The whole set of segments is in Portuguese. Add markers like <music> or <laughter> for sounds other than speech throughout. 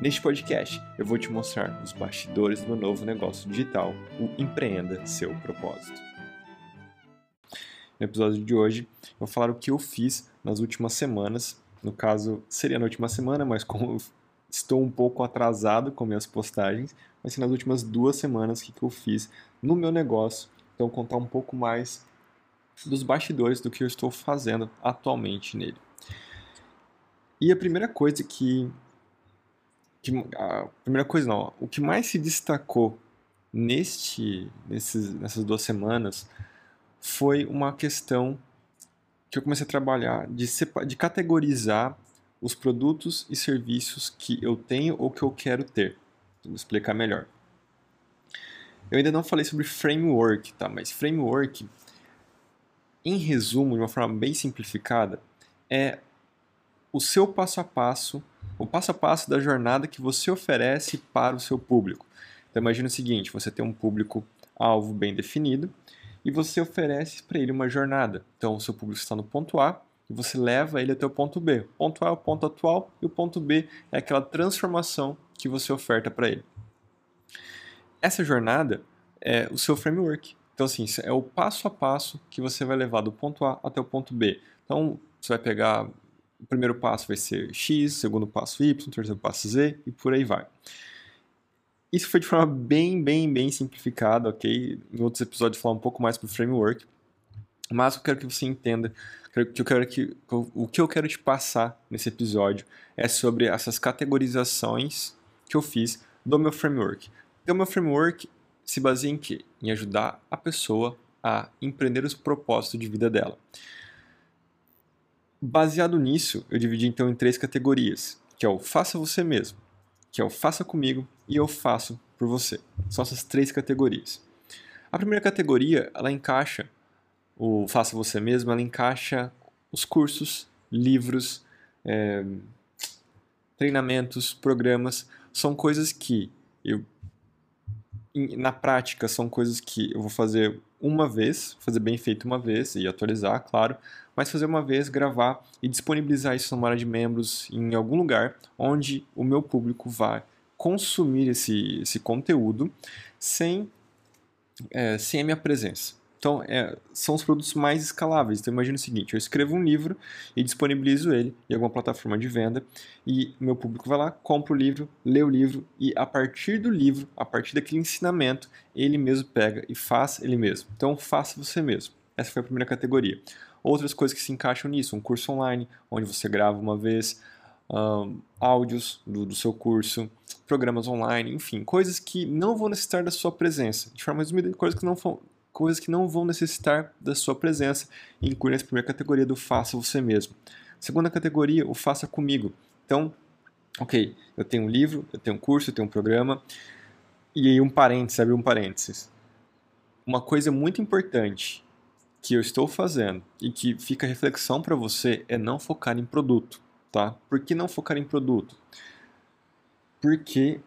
Neste podcast, eu vou te mostrar os bastidores do novo negócio digital, o Empreenda Seu Propósito. No episódio de hoje, eu vou falar o que eu fiz nas últimas semanas. No caso, seria na última semana, mas como estou um pouco atrasado com minhas postagens, ser nas últimas duas semanas que eu fiz no meu negócio. Então, contar um pouco mais dos bastidores do que eu estou fazendo atualmente nele. E a primeira coisa que que, a primeira coisa não, o que mais se destacou neste, nesses, nessas duas semanas foi uma questão que eu comecei a trabalhar de, de categorizar os produtos e serviços que eu tenho ou que eu quero ter. Vou explicar melhor. Eu ainda não falei sobre framework, tá? Mas framework, em resumo, de uma forma bem simplificada, é o seu passo a passo o passo a passo da jornada que você oferece para o seu público. Então imagine o seguinte, você tem um público alvo bem definido e você oferece para ele uma jornada. Então o seu público está no ponto A e você leva ele até o ponto B. O ponto A é o ponto atual e o ponto B é aquela transformação que você oferta para ele. Essa jornada é o seu framework. Então assim, é o passo a passo que você vai levar do ponto A até o ponto B. Então você vai pegar o primeiro passo vai ser X, o segundo passo Y, o terceiro passo Z e por aí vai. Isso foi de forma bem, bem, bem simplificada, ok? Em outros episódios falar um pouco mais para o framework, mas eu quero que você entenda que eu quero que o que eu quero te passar nesse episódio é sobre essas categorizações que eu fiz do meu framework. Então, meu framework se baseia em quê? Em ajudar a pessoa a empreender os propósitos de vida dela. Baseado nisso, eu dividi então em três categorias, que é o faça você mesmo, que é o faça comigo e eu faço por você. São essas três categorias. A primeira categoria, ela encaixa o faça você mesmo, ela encaixa os cursos, livros, é, treinamentos, programas, são coisas que eu na prática são coisas que eu vou fazer uma vez, fazer bem feito uma vez e atualizar, claro, mas fazer uma vez, gravar e disponibilizar isso numa área de membros em algum lugar onde o meu público vai consumir esse, esse conteúdo sem, é, sem a minha presença. Então, é, são os produtos mais escaláveis. Então, imagine o seguinte: eu escrevo um livro e disponibilizo ele em alguma plataforma de venda, e meu público vai lá, compra o livro, lê o livro, e a partir do livro, a partir daquele ensinamento, ele mesmo pega e faz ele mesmo. Então, faça você mesmo. Essa foi a primeira categoria. Outras coisas que se encaixam nisso: um curso online, onde você grava uma vez, um, áudios do, do, seu curso, programas online, enfim, coisas que não vão necessitar da sua presença. De forma resumida, coisas que não vão coisas que não vão necessitar da sua presença e inclui nessa primeira categoria do faça você mesmo. Segunda categoria, o faça comigo. Então, ok, eu tenho um livro, eu tenho um curso, eu tenho um programa, e aí um parênteses, abre um parênteses. Uma coisa muito importante que eu estou fazendo e que fica reflexão para você é não focar em produto, tá? Por que não focar em produto? Porque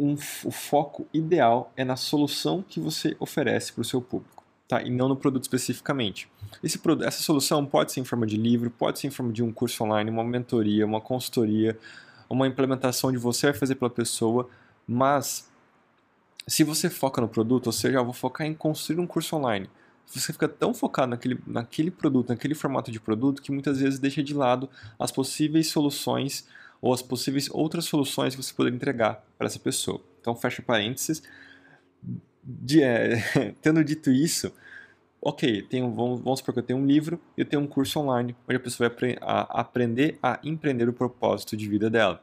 um, o foco ideal é na solução que você oferece para o seu público, tá? e não no produto especificamente. Esse, essa solução pode ser em forma de livro, pode ser em forma de um curso online, uma mentoria, uma consultoria, uma implementação de você vai fazer pela pessoa, mas se você foca no produto, ou seja, eu vou focar em construir um curso online, você fica tão focado naquele, naquele produto, naquele formato de produto, que muitas vezes deixa de lado as possíveis soluções ou as possíveis outras soluções que você poderia entregar para essa pessoa. Então, fecha parênteses. De, é, <laughs> tendo dito isso, ok, tenho, vamos, vamos supor que eu tenho um livro e eu tenho um curso online onde a pessoa vai apre a aprender a empreender o propósito de vida dela.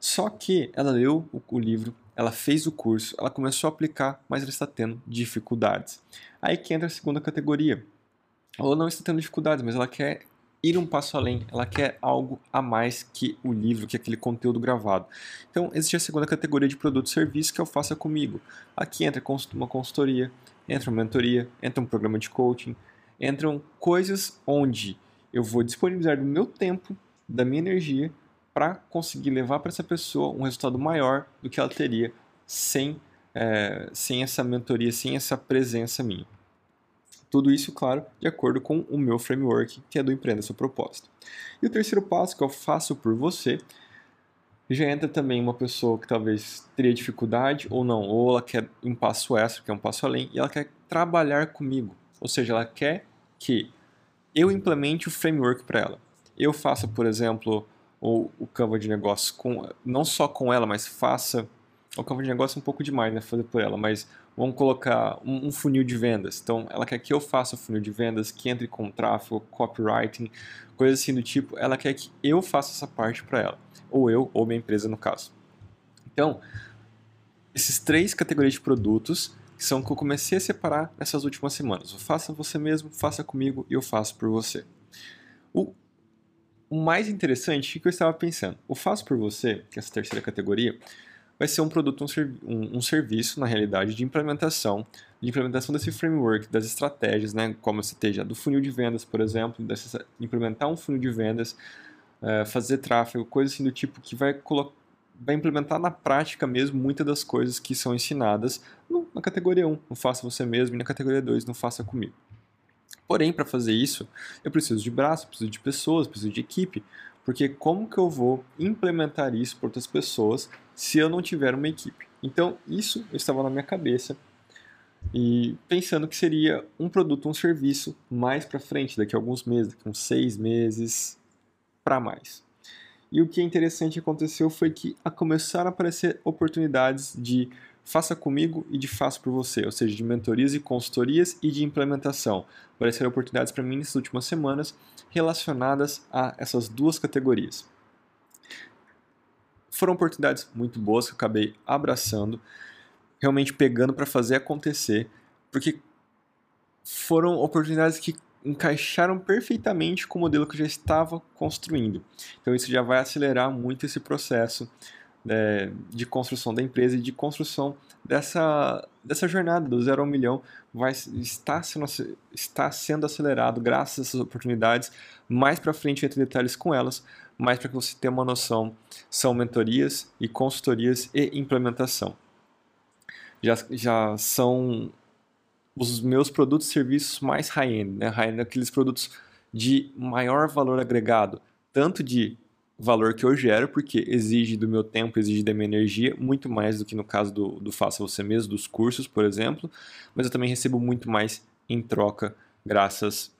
Só que ela leu o, o livro, ela fez o curso, ela começou a aplicar, mas ela está tendo dificuldades. Aí que entra a segunda categoria. Ela não está tendo dificuldades, mas ela quer ir um passo além, ela quer algo a mais que o livro, que aquele conteúdo gravado. Então, existe a segunda categoria de produto e serviço que eu faça comigo. Aqui entra uma consultoria, entra uma mentoria, entra um programa de coaching, entram coisas onde eu vou disponibilizar do meu tempo, da minha energia, para conseguir levar para essa pessoa um resultado maior do que ela teria sem, é, sem essa mentoria, sem essa presença minha. Tudo isso, claro, de acordo com o meu framework, que é do Empreenda Seu Propósito. E o terceiro passo, que eu faço por você, já entra também uma pessoa que talvez teria dificuldade ou não, ou ela quer um passo extra, que é um passo além, e ela quer trabalhar comigo. Ou seja, ela quer que eu implemente o framework para ela. Eu faça, por exemplo, o, o Canva de negócios com, não só com ela, mas faça o Canva de negócio é um pouco demais, né, fazer por ela, mas vamos colocar um, um, funil de vendas. Então, ela quer que eu faça o funil de vendas, que entre com tráfego, copywriting, coisas assim do tipo. Ela quer que eu faça essa parte para ela ou eu, ou minha empresa no caso. Então, esses três categorias de produtos são que eu comecei a separar nessas últimas semanas. O faça você mesmo, faça comigo e eu faço por você. O, o mais interessante, o que eu estava pensando? O faço por você, que é essa terceira categoria, vai ser um produto, um, um, um, serviço, na realidade, de implementação, de implementação desse framework, das estratégias, né, como você esteja do funil de vendas, por exemplo, dessa, implementar um funil de vendas, é, fazer tráfego, coisas assim do tipo que vai, vai implementar na prática mesmo muitas das coisas que são ensinadas no, na categoria 1, não faça você mesmo, e na categoria 2, não faça comigo. Porém, para fazer isso, eu preciso de braço, preciso de pessoas, preciso de equipe, porque como que eu vou implementar isso para outras pessoas se eu não tiver uma equipe? Então, isso estava na minha cabeça e pensando que seria um produto, um serviço mais para frente, daqui a alguns meses, daqui a uns seis meses, para mais. E o que é interessante aconteceu foi que começaram a aparecer oportunidades de faça comigo e de faça por você, ou seja, de mentorias e consultorias e de implementação. Apareceram oportunidades para mim nessas últimas semanas relacionadas a essas duas categorias. Foram oportunidades muito boas que eu acabei abraçando, realmente pegando para fazer acontecer, porque foram oportunidades que encaixaram perfeitamente com o modelo que eu já estava construindo. Então isso já vai acelerar muito esse processo né, de construção da empresa e de construção dessa, dessa jornada do zero ao milhão vai estar sendo, está sendo acelerado graças a essas oportunidades. Mais para frente entre detalhes com elas, mas para que você tenha uma noção, são mentorias e consultorias e implementação. Já, já são os meus produtos e serviços mais high-end, né? High-end aqueles produtos de maior valor agregado, tanto de valor que eu gero, porque exige do meu tempo, exige da minha energia, muito mais do que no caso do, do Faça Você Mesmo, dos cursos, por exemplo, mas eu também recebo muito mais em troca, graças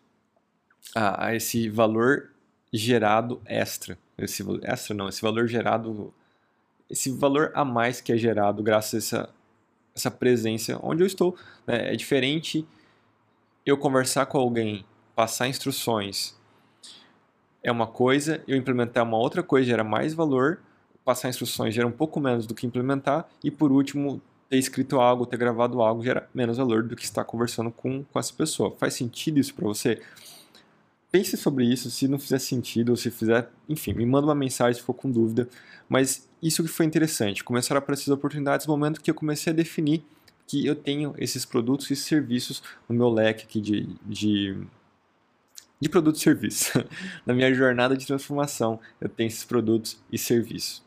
a, a esse valor gerado extra. Esse, extra não, esse valor gerado, esse valor a mais que é gerado graças a essa essa presença onde eu estou. Né? É diferente eu conversar com alguém, passar instruções é uma coisa, eu implementar uma outra coisa gera mais valor, passar instruções gera um pouco menos do que implementar, e por último, ter escrito algo, ter gravado algo gera menos valor do que estar conversando com, com essa pessoa. Faz sentido isso para você? Pense sobre isso, se não fizer sentido, ou se fizer, enfim, me manda uma mensagem se for com dúvida, mas isso que foi interessante, começaram a aparecer oportunidades no momento que eu comecei a definir que eu tenho esses produtos e serviços no meu leque aqui de, de, de produtos e serviços. <laughs> Na minha jornada de transformação, eu tenho esses produtos e serviços.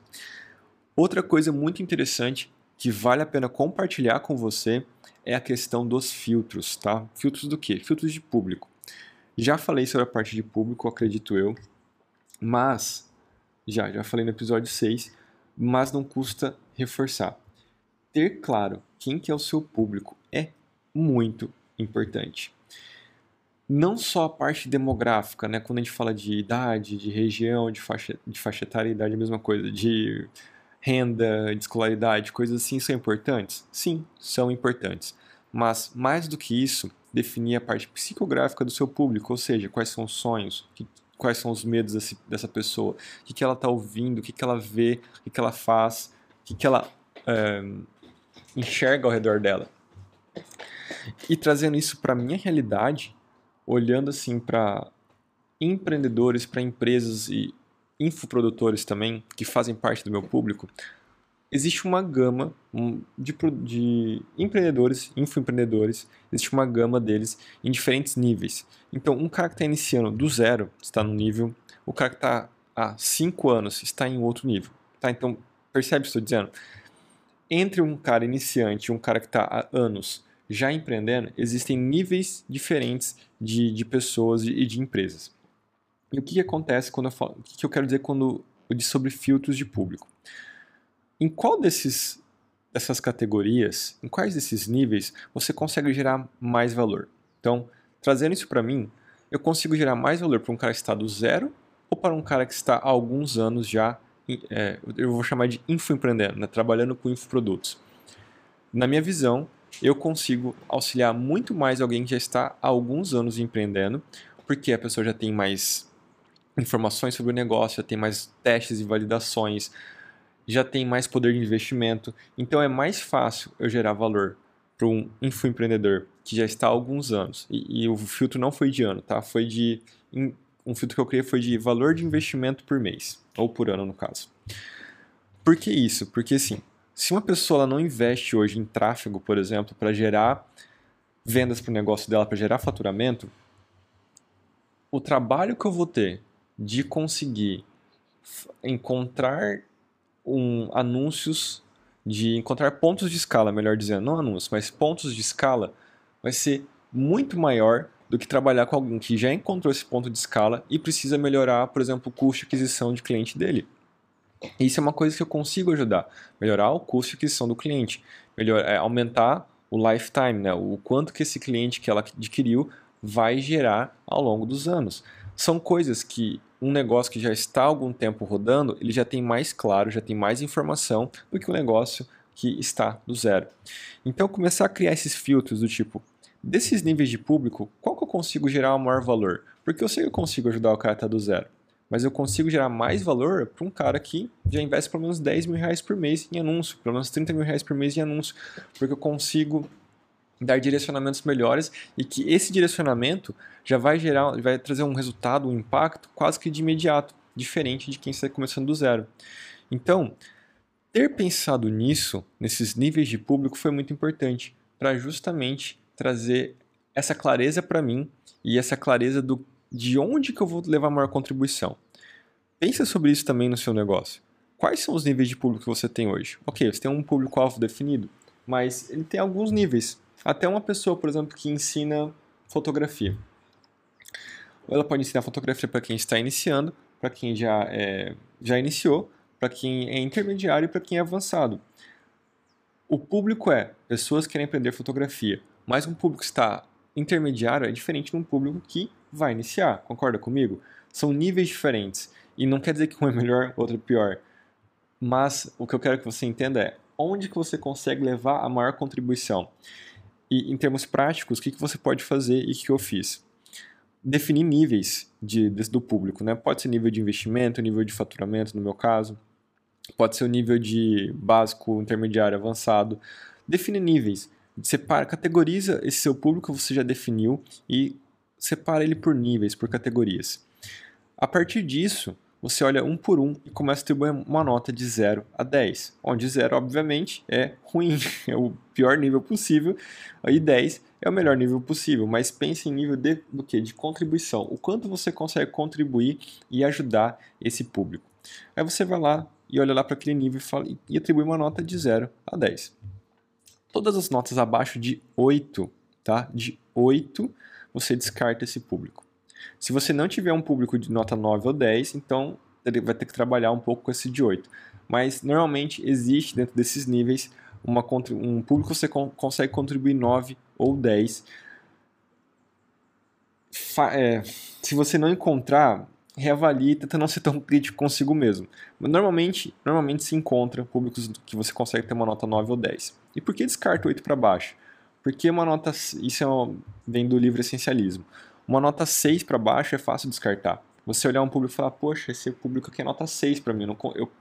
Outra coisa muito interessante que vale a pena compartilhar com você é a questão dos filtros, tá? Filtros do quê? Filtros de público. Já falei sobre a parte de público, acredito eu, mas já, já falei no episódio 6, mas não custa reforçar. Ter claro quem que é o seu público é muito importante. Não só a parte demográfica, né? quando a gente fala de idade, de região, de faixa, de faixa etária, idade a mesma coisa, de renda, de escolaridade, coisas assim são importantes? Sim, são importantes. Mas mais do que isso, definir a parte psicográfica do seu público, ou seja, quais são os sonhos, que, quais são os medos dessa pessoa, o que, que ela está ouvindo, o que, que ela vê, o que, que ela faz, o que, que ela é, enxerga ao redor dela. E trazendo isso para a minha realidade, olhando assim para empreendedores, para empresas e infoprodutores também, que fazem parte do meu público, existe uma gama de, de empreendedores, infoempreendedores, existe uma gama deles em diferentes níveis. Então, um cara que está iniciando do zero está no nível, o cara que está há cinco anos está em outro nível. Tá? Então, percebe o que estou dizendo? Entre um cara iniciante e um cara que está há anos já empreendendo, existem níveis diferentes de, de pessoas e de empresas. E o que, acontece quando eu falo. O que, eu quero dizer quando eu sobre filtros de público? Em qual desses, dessas categorias, em quais desses níveis você consegue gerar mais valor? Então, trazendo isso para mim, eu consigo gerar mais valor para um cara que está do zero ou para um cara que está há alguns anos já, é, eu vou chamar de infoempreendendo, né, trabalhando com infoprodutos. Na minha visão, eu consigo auxiliar muito mais alguém que já está há alguns anos empreendendo, porque a pessoa já tem mais informações sobre o negócio, já tem mais testes e validações, já tem mais poder de investimento. Então é mais fácil eu gerar valor para um infoempreendedor que já está há alguns anos. E, e, o filtro não foi de ano, tá? Foi de. Um filtro que eu criei foi de valor de investimento por mês, ou por ano no caso. Por que isso? Porque assim, se uma pessoa não investe hoje em tráfego, por exemplo, para gerar vendas para o negócio dela, para gerar faturamento, o trabalho que eu vou ter de conseguir encontrar um, anúncios, de encontrar pontos de escala, melhor dizendo, não anúncios, mas pontos de escala, vai ser muito maior do que trabalhar com alguém que já encontrou esse ponto de escala e precisa melhorar, por exemplo, o custo de aquisição de cliente dele. Isso é uma coisa que eu consigo ajudar, melhorar o custo de aquisição do cliente, melhor, é, aumentar o lifetime, né, o quanto que esse cliente que ela adquiriu vai gerar ao longo dos anos. São coisas que um negócio que já está há algum tempo rodando, ele já tem mais claro, já tem mais informação do que um negócio que está do zero. Então, começar a criar esses filtros do tipo, desses níveis de público, qual que eu consigo gerar o maior valor? Porque eu sei que eu consigo ajudar o cara a estar do zero, mas eu consigo gerar mais valor para um cara que já investe pelo menos 10 mil reais por mês em anúncio, pelo menos 30 mil reais por mês em anúncio, porque eu consigo dar direcionamentos melhores e que esse direcionamento já vai gerar, vai trazer um resultado, um impacto quase que de imediato, diferente de quem está começando do zero. Então, ter pensado nisso, nesses níveis de público, foi muito importante para justamente trazer essa clareza para mim e essa clareza do, de onde que eu vou levar maior contribuição. Pensa sobre isso também no seu negócio. Quais são os níveis de público que você tem hoje? Ok, você tem um público-alvo definido, mas ele tem alguns níveis. Até uma pessoa, por exemplo, que ensina fotografia. Ela pode ensinar fotografia para quem está iniciando, para quem já, é, já iniciou, para quem é intermediário e para quem é avançado. O público é pessoas que querem aprender fotografia, mas um público que está intermediário é diferente de um público que vai iniciar, concorda comigo? São níveis diferentes e não quer dizer que um é melhor, outro é pior. Mas o que eu quero que você entenda é onde que você consegue levar a maior contribuição. E em termos práticos, o que, que você pode fazer e o que eu fiz? Definir níveis de, de, do público, né? Pode ser nível de investimento, nível de faturamento, no meu caso. Pode ser o nível de básico, intermediário, avançado. Define níveis. Separa, categoriza esse seu público que você já definiu e separa ele por níveis, por categorias. A partir disso, você olha um por um e começa a distribuir uma nota de 0 a 10, onde 0, obviamente, é ruim, <laughs> é o pior nível possível, e 10 é o melhor nível possível, mas pense em nível de, do que? De contribuição, o quanto você consegue contribuir e ajudar esse público. Aí você vai lá e olha lá para aquele nível e, fala, e atribui uma nota de 0 a 10. Todas as notas abaixo de 8, tá? De 8, você descarta esse público. Se você não tiver um público de nota 9 ou 10, então ele vai ter que trabalhar um pouco com esse de 8. Mas normalmente existe dentro desses níveis uma, um público que você consegue contribuir 9 ou 10. Fa é, se você não encontrar, reavalie tenta não ser tão crítico consigo mesmo. Mas normalmente, normalmente se encontra públicos que você consegue ter uma nota 9 ou 10. E por que descarta 8 para baixo? Porque uma nota. Isso é uma, vem do livro Essencialismo. Uma nota 6 para baixo é fácil descartar. Você olhar um público e falar, poxa, esse público aqui é nota 6 para mim, eu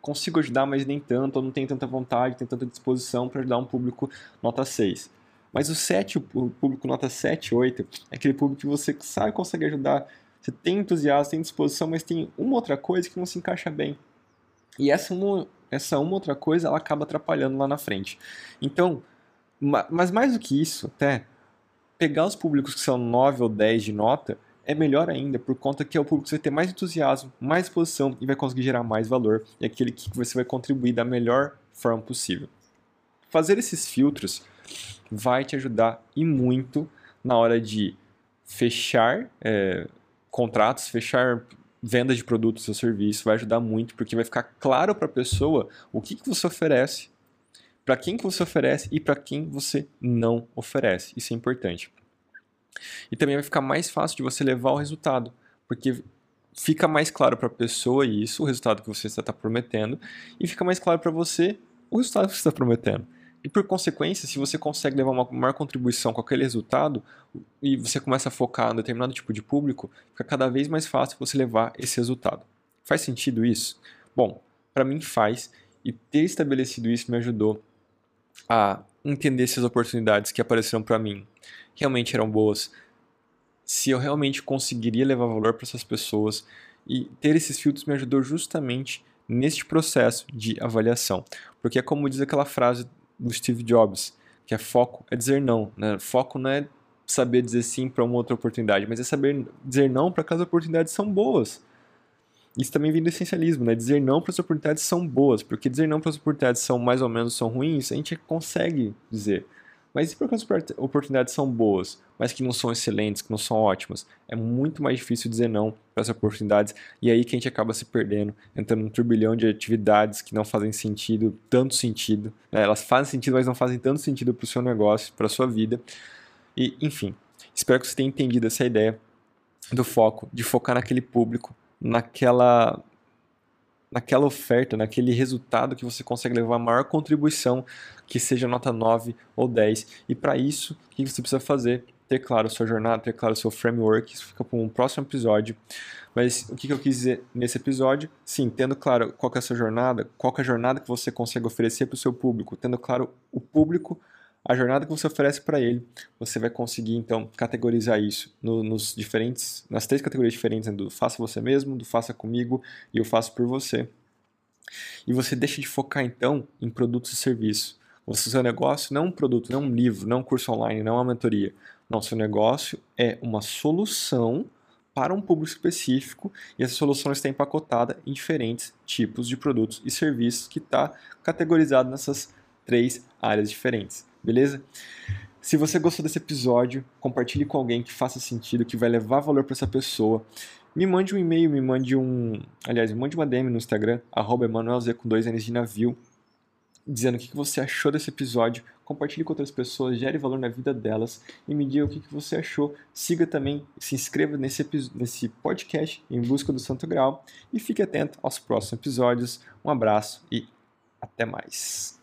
consigo ajudar, mas nem tanto, eu não tenho tanta vontade, tenho tanta disposição para ajudar um público nota 6. Mas o 7, o público nota 7, 8, é aquele público que você sabe consegue ajudar, você tem entusiasmo, tem disposição, mas tem uma outra coisa que não se encaixa bem. E essa uma, essa uma outra coisa ela acaba atrapalhando lá na frente. Então, mas mais do que isso, até pegar os públicos que são 9 ou 10 de nota é melhor ainda, por conta que é o público que vai ter mais entusiasmo, mais exposição e vai conseguir gerar mais valor, e aquele que você vai contribuir da melhor forma possível. Fazer esses filtros vai te ajudar e muito na hora de fechar é, contratos, fechar vendas de produtos ou serviços, vai ajudar muito, porque vai ficar claro para a pessoa o que, que você oferece, para quem que você oferece e para quem você não oferece. Isso é importante. E também vai ficar mais fácil de você levar o resultado, porque fica mais claro para a pessoa isso, o resultado que você está prometendo, e fica mais claro para você o resultado que você está prometendo. E por consequência, se você consegue levar uma maior contribuição com aquele resultado e você começa a focar em determinado tipo de público, fica cada vez mais fácil você levar esse resultado. Faz sentido isso? Bom, para mim faz, e ter estabelecido isso me ajudou a entender se as oportunidades que apareceram para mim realmente eram boas, se eu realmente conseguiria levar valor para essas pessoas e ter esses filtros me ajudou justamente neste processo de avaliação, porque é como diz aquela frase do Steve Jobs, que é foco é dizer não, né? Foco não é saber dizer sim para uma outra oportunidade, mas é saber dizer não para aquelas oportunidades são boas. Isso também vem do essencialismo, né? Dizer não para as oportunidades são boas, porque dizer não para as oportunidades são mais ou menos são ruins, a gente consegue dizer. Mas e porque as oportunidades são boas, mas que não são excelentes, que não são ótimas? É muito mais difícil dizer não para essas oportunidades e é aí que a gente acaba se perdendo, entrando num turbilhão de atividades que não fazem sentido, tanto sentido. Né? Elas fazem sentido, mas não fazem tanto sentido para o seu negócio, para a sua vida. E, enfim, espero que você tenha entendido essa ideia do foco, de focar naquele público, naquela naquela oferta, naquele resultado que você consegue levar a maior contribuição, que seja nota 9 ou 10. E para isso, o que você precisa fazer? Ter claro a sua jornada, ter claro o seu framework, isso fica para um próximo episódio. Mas o que eu quis dizer nesse episódio? Sim, tendo claro qual é a sua jornada, qual é a jornada que você consegue oferecer para o seu público, tendo claro o público, a jornada que você oferece para ele, você vai conseguir então categorizar isso no, nos diferentes, nas três categorias diferentes, né, do faça você mesmo, do faça comigo e eu faço por você. E você deixa de focar então em produtos e serviços. O seu negócio não é um produto, não é um livro, não é um curso online, não é uma mentoria. Não, seu negócio é uma solução para um público específico e essa solução está empacotada em diferentes tipos de produtos e serviços que está categorizado nessas três áreas diferentes beleza? Se você gostou desse episódio, compartilhe com alguém que faça sentido, que vai levar valor para essa pessoa. Me mande um e-mail, me mande um. Aliás, me mande uma DM no Instagram, EmanuelZ com dois N's de navio, dizendo o que você achou desse episódio. Compartilhe com outras pessoas, gere valor na vida delas e me diga o que você achou. Siga também, se inscreva nesse, nesse podcast em busca do Santo Grau e fique atento aos próximos episódios. Um abraço e até mais.